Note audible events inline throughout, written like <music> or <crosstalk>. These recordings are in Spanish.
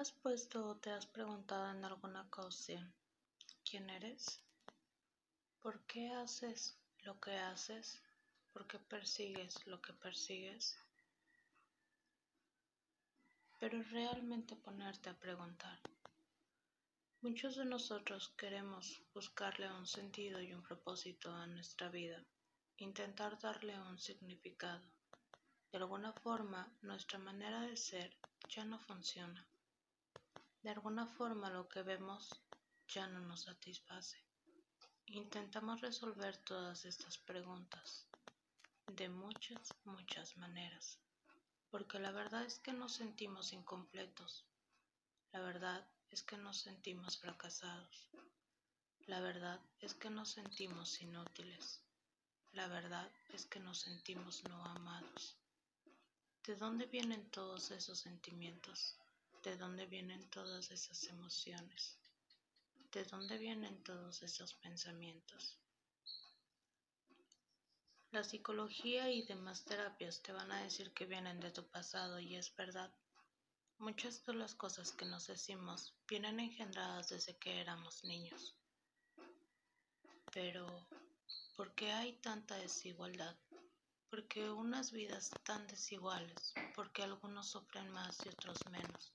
has puesto o te has preguntado en alguna ocasión quién eres? ¿Por qué haces lo que haces? ¿Por qué persigues lo que persigues? Pero realmente ponerte a preguntar. Muchos de nosotros queremos buscarle un sentido y un propósito a nuestra vida, intentar darle un significado. De alguna forma, nuestra manera de ser ya no funciona. De alguna forma lo que vemos ya no nos satisface. Intentamos resolver todas estas preguntas de muchas, muchas maneras, porque la verdad es que nos sentimos incompletos. La verdad es que nos sentimos fracasados. La verdad es que nos sentimos inútiles. La verdad es que nos sentimos no amados. ¿De dónde vienen todos esos sentimientos? ¿De dónde vienen todas esas emociones? ¿De dónde vienen todos esos pensamientos? La psicología y demás terapias te van a decir que vienen de tu pasado y es verdad. Muchas de las cosas que nos decimos vienen engendradas desde que éramos niños. Pero, ¿por qué hay tanta desigualdad? ¿Por qué unas vidas tan desiguales? ¿Por qué algunos sufren más y otros menos?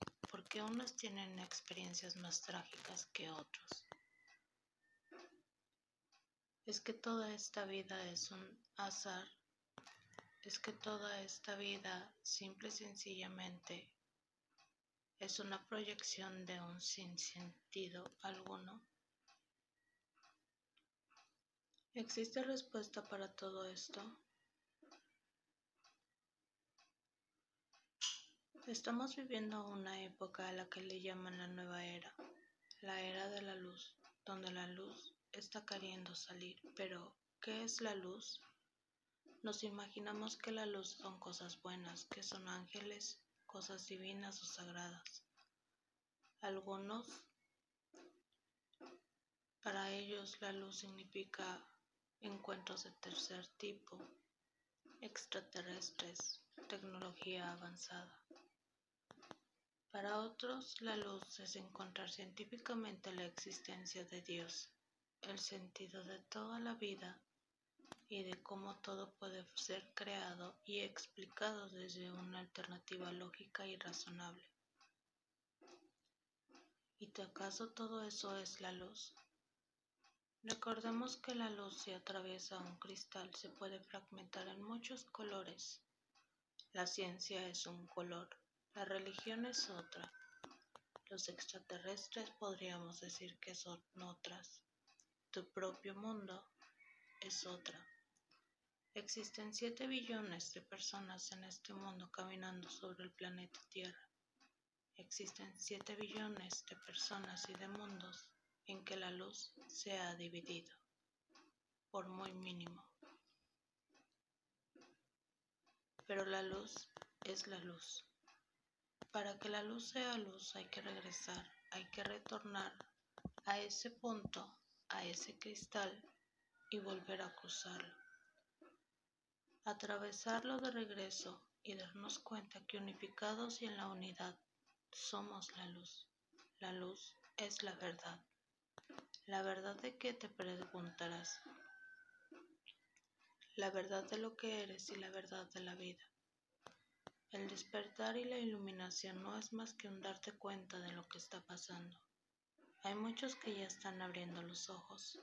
Porque unos tienen experiencias más trágicas que otros. Es que toda esta vida es un azar, es que toda esta vida simple y sencillamente es una proyección de un sin sentido alguno. ¿Existe respuesta para todo esto? Estamos viviendo una época a la que le llaman la nueva era, la era de la luz, donde la luz está queriendo salir. Pero, ¿qué es la luz? Nos imaginamos que la luz son cosas buenas, que son ángeles, cosas divinas o sagradas. Algunos, para ellos la luz significa encuentros de tercer tipo, extraterrestres, tecnología avanzada. Para otros, la luz es encontrar científicamente la existencia de Dios, el sentido de toda la vida y de cómo todo puede ser creado y explicado desde una alternativa lógica y razonable. ¿Y acaso todo eso es la luz? Recordemos que la luz si atraviesa un cristal se puede fragmentar en muchos colores. La ciencia es un color. La religión es otra. Los extraterrestres podríamos decir que son otras. Tu propio mundo es otra. Existen 7 billones de personas en este mundo caminando sobre el planeta Tierra. Existen 7 billones de personas y de mundos en que la luz se ha dividido, por muy mínimo. Pero la luz es la luz. Para que la luz sea luz hay que regresar, hay que retornar a ese punto, a ese cristal y volver a cruzarlo. Atravesarlo de regreso y darnos cuenta que unificados y en la unidad somos la luz. La luz es la verdad. ¿La verdad de qué te preguntarás? La verdad de lo que eres y la verdad de la vida. El despertar y la iluminación no es más que un darte cuenta de lo que está pasando. Hay muchos que ya están abriendo los ojos.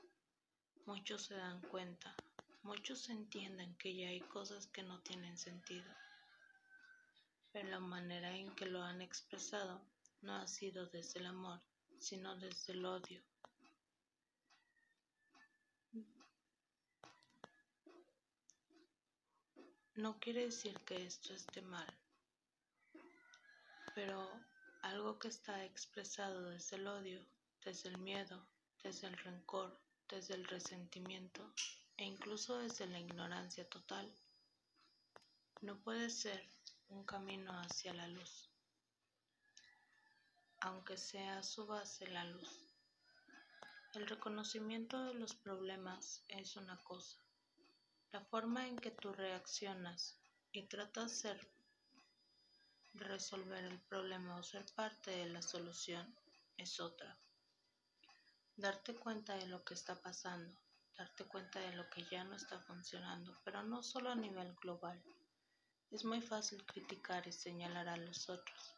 Muchos se dan cuenta. Muchos entienden que ya hay cosas que no tienen sentido. Pero la manera en que lo han expresado no ha sido desde el amor, sino desde el odio. No quiere decir que esto esté mal, pero algo que está expresado desde el odio, desde el miedo, desde el rencor, desde el resentimiento e incluso desde la ignorancia total, no puede ser un camino hacia la luz, aunque sea su base la luz. El reconocimiento de los problemas es una cosa, la forma en que tú reaccionas y tratas ser resolver el problema o ser parte de la solución es otra. Darte cuenta de lo que está pasando, darte cuenta de lo que ya no está funcionando, pero no solo a nivel global. Es muy fácil criticar y señalar a los otros.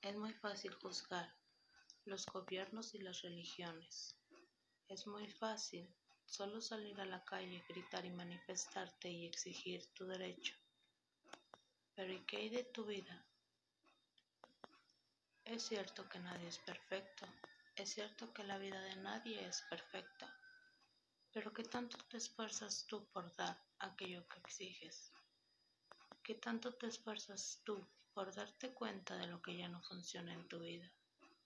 Es muy fácil juzgar los gobiernos y las religiones. Es muy fácil solo salir a la calle, gritar y manifestarte y exigir tu derecho. Pero ¿y qué hay de tu vida? Es cierto que nadie es perfecto, es cierto que la vida de nadie es perfecta, pero ¿qué tanto te esfuerzas tú por dar aquello que exiges? ¿Qué tanto te esfuerzas tú por darte cuenta de lo que ya no funciona en tu vida?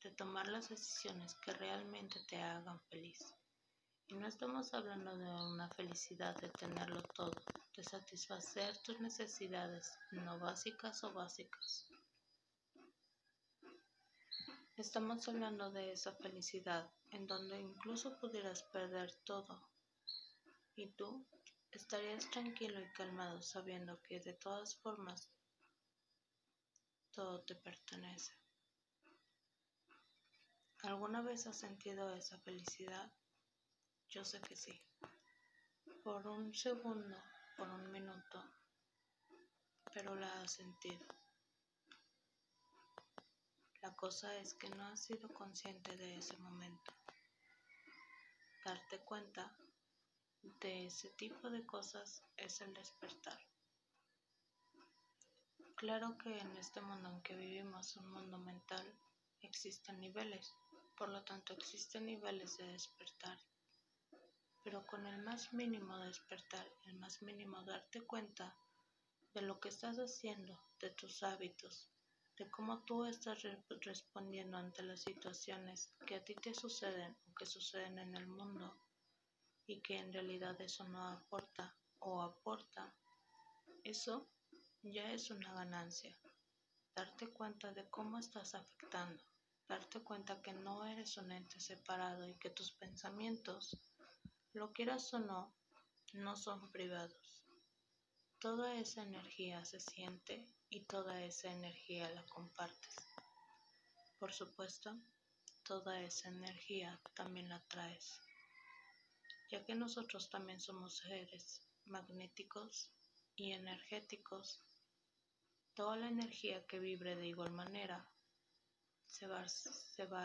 De tomar las decisiones que realmente te hagan feliz. Y no estamos hablando de una felicidad de tenerlo todo, de satisfacer tus necesidades no básicas o básicas. Estamos hablando de esa felicidad en donde incluso pudieras perder todo y tú estarías tranquilo y calmado sabiendo que de todas formas todo te pertenece. ¿Alguna vez has sentido esa felicidad? Yo sé que sí. Por un segundo, por un minuto, pero la has sentido. Cosa es que no has sido consciente de ese momento. Darte cuenta de ese tipo de cosas es el despertar. Claro que en este mundo en que vivimos, un mundo mental, existen niveles, por lo tanto existen niveles de despertar pero con el más mínimo despertar, el más mínimo darte cuenta de lo que estás haciendo, de tus hábitos, de cómo tú estás respondiendo ante las situaciones que a ti te suceden o que suceden en el mundo y que en realidad eso no aporta o aporta, eso ya es una ganancia. Darte cuenta de cómo estás afectando, darte cuenta que no eres un ente separado y que tus pensamientos lo quieras o no, no son privados. Toda esa energía se siente y toda esa energía la compartes. Por supuesto, toda esa energía también la traes, ya que nosotros también somos seres magnéticos y energéticos. Toda la energía que vibre de igual manera se va,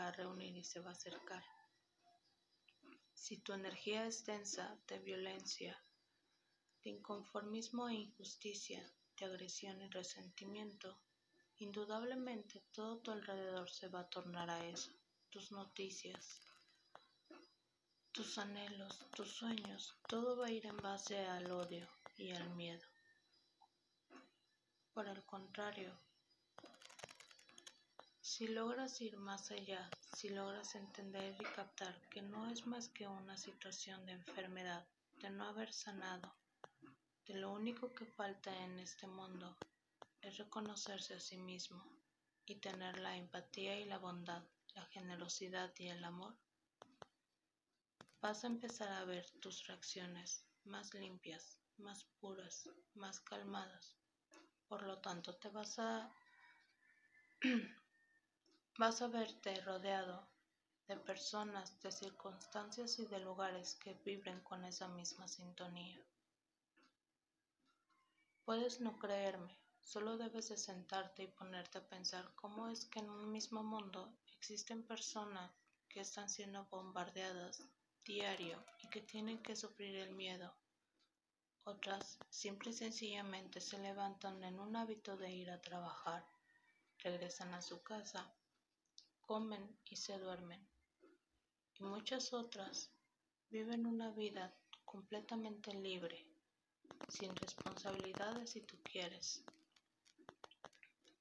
a reunir y se va a acercar. Si tu energía es densa de violencia, de inconformismo e injusticia, de agresión y resentimiento, indudablemente todo tu alrededor se va a tornar a eso, tus noticias, tus anhelos, tus sueños, todo va a ir en base al odio y al miedo. Por el contrario, si logras ir más allá, si logras entender y captar que no es más que una situación de enfermedad, de no haber sanado, lo único que falta en este mundo es reconocerse a sí mismo y tener la empatía y la bondad, la generosidad y el amor, vas a empezar a ver tus reacciones más limpias, más puras, más calmadas. Por lo tanto, te vas a <clears throat> Vas a verte rodeado de personas, de circunstancias y de lugares que vibren con esa misma sintonía. Puedes no creerme, solo debes de sentarte y ponerte a pensar cómo es que en un mismo mundo existen personas que están siendo bombardeadas diario y que tienen que sufrir el miedo. Otras simple y sencillamente se levantan en un hábito de ir a trabajar, regresan a su casa comen y se duermen. Y muchas otras viven una vida completamente libre, sin responsabilidades si tú quieres,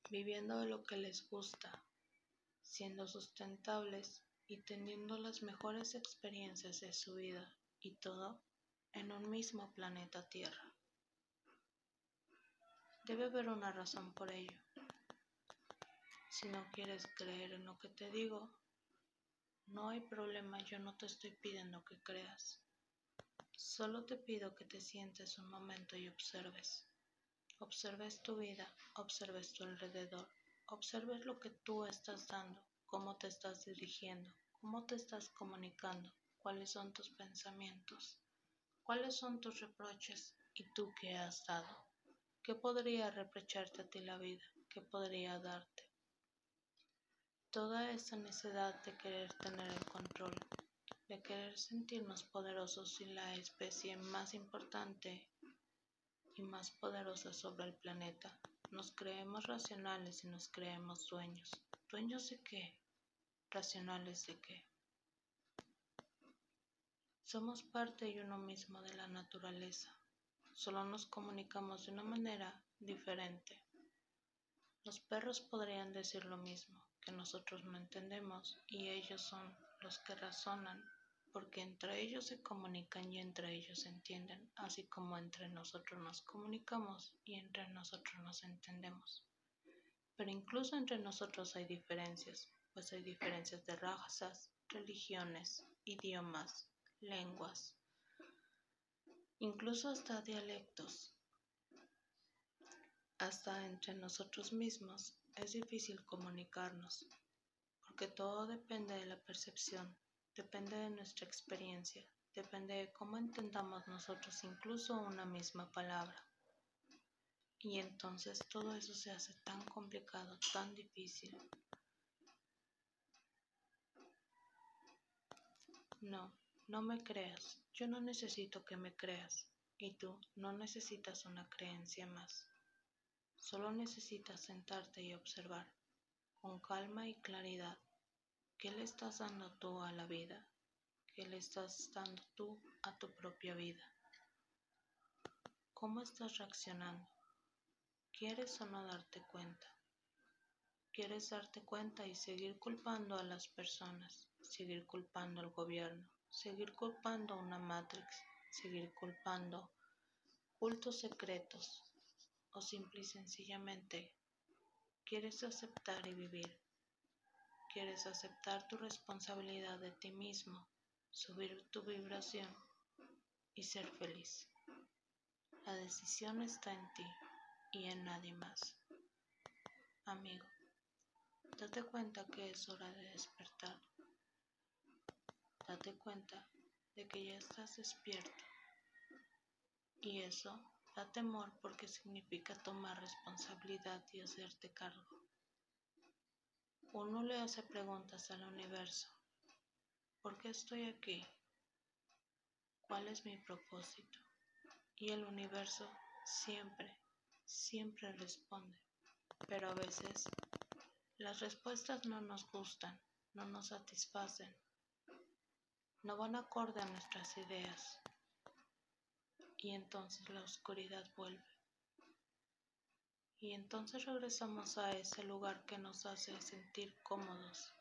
viviendo de lo que les gusta, siendo sustentables y teniendo las mejores experiencias de su vida y todo en un mismo planeta Tierra. Debe haber una razón por ello. Si no quieres creer en lo que te digo, no hay problema, yo no te estoy pidiendo que creas. Solo te pido que te sientes un momento y observes. Observes tu vida, observes tu alrededor, observes lo que tú estás dando, cómo te estás dirigiendo, cómo te estás comunicando, cuáles son tus pensamientos, cuáles son tus reproches y tú qué has dado. ¿Qué podría reprocharte a ti la vida? ¿Qué podría darte? Toda esa necesidad de querer tener el control, de querer sentirnos poderosos y la especie más importante y más poderosa sobre el planeta. Nos creemos racionales y nos creemos dueños. ¿Dueños de qué? ¿Racionales de qué? Somos parte y uno mismo de la naturaleza. Solo nos comunicamos de una manera diferente. Los perros podrían decir lo mismo, que nosotros no entendemos, y ellos son los que razonan porque entre ellos se comunican y entre ellos se entienden, así como entre nosotros nos comunicamos y entre nosotros nos entendemos. Pero incluso entre nosotros hay diferencias, pues hay diferencias de razas, religiones, idiomas, lenguas, incluso hasta dialectos. Hasta entre nosotros mismos es difícil comunicarnos, porque todo depende de la percepción depende de nuestra experiencia, depende de cómo entendamos nosotros incluso una misma palabra. Y entonces todo eso se hace tan complicado, tan difícil. No, no me creas. Yo no necesito que me creas. Y tú no necesitas una creencia más. Solo necesitas sentarte y observar, con calma y claridad, ¿Qué le estás dando tú a la vida? ¿Qué le estás dando tú a tu propia vida? ¿Cómo estás reaccionando? ¿Quieres o no darte cuenta? ¿Quieres darte cuenta y seguir culpando a las personas? Seguir culpando al gobierno, seguir culpando a una Matrix, seguir culpando cultos secretos o simple y sencillamente quieres aceptar y vivir quieres aceptar tu responsabilidad de ti mismo, subir tu vibración y ser feliz. La decisión está en ti y en nadie más. Amigo, date cuenta que es hora de despertar. Date cuenta de que ya estás despierto. Y eso da temor porque significa tomar responsabilidad y hacerte cargo. Uno le hace preguntas al universo. ¿Por qué estoy aquí? ¿Cuál es mi propósito? Y el universo siempre, siempre responde. Pero a veces las respuestas no nos gustan, no nos satisfacen, no van acorde a nuestras ideas. Y entonces la oscuridad vuelve. Y entonces regresamos a ese lugar que nos hace sentir cómodos,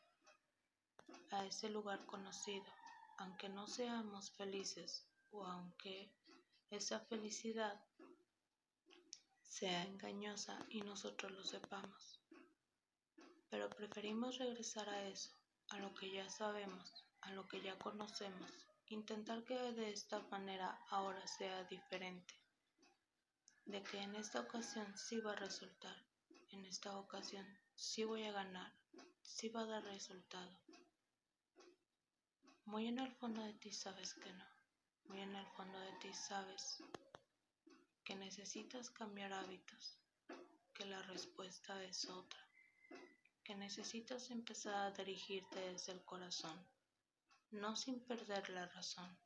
a ese lugar conocido, aunque no seamos felices o aunque esa felicidad sea engañosa y nosotros lo sepamos. Pero preferimos regresar a eso, a lo que ya sabemos, a lo que ya conocemos, intentar que de esta manera ahora sea diferente de que en esta ocasión sí va a resultar, en esta ocasión sí voy a ganar, sí va a dar resultado. Muy en el fondo de ti sabes que no, muy en el fondo de ti sabes que necesitas cambiar hábitos, que la respuesta es otra, que necesitas empezar a dirigirte desde el corazón, no sin perder la razón,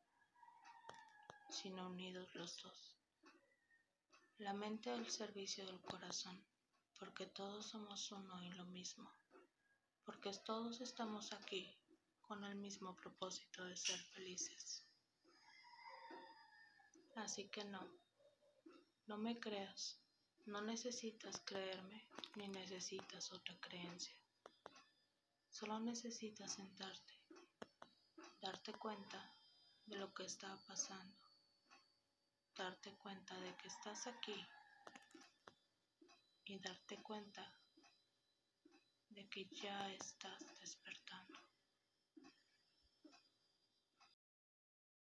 sino unidos los dos la mente al servicio del corazón, porque todos somos uno y lo mismo, porque todos estamos aquí con el mismo propósito de ser felices. Así que no, no me creas, no necesitas creerme ni necesitas otra creencia. Solo necesitas sentarte, darte cuenta de lo que está pasando darte cuenta de que estás aquí y darte cuenta de que ya estás despertando.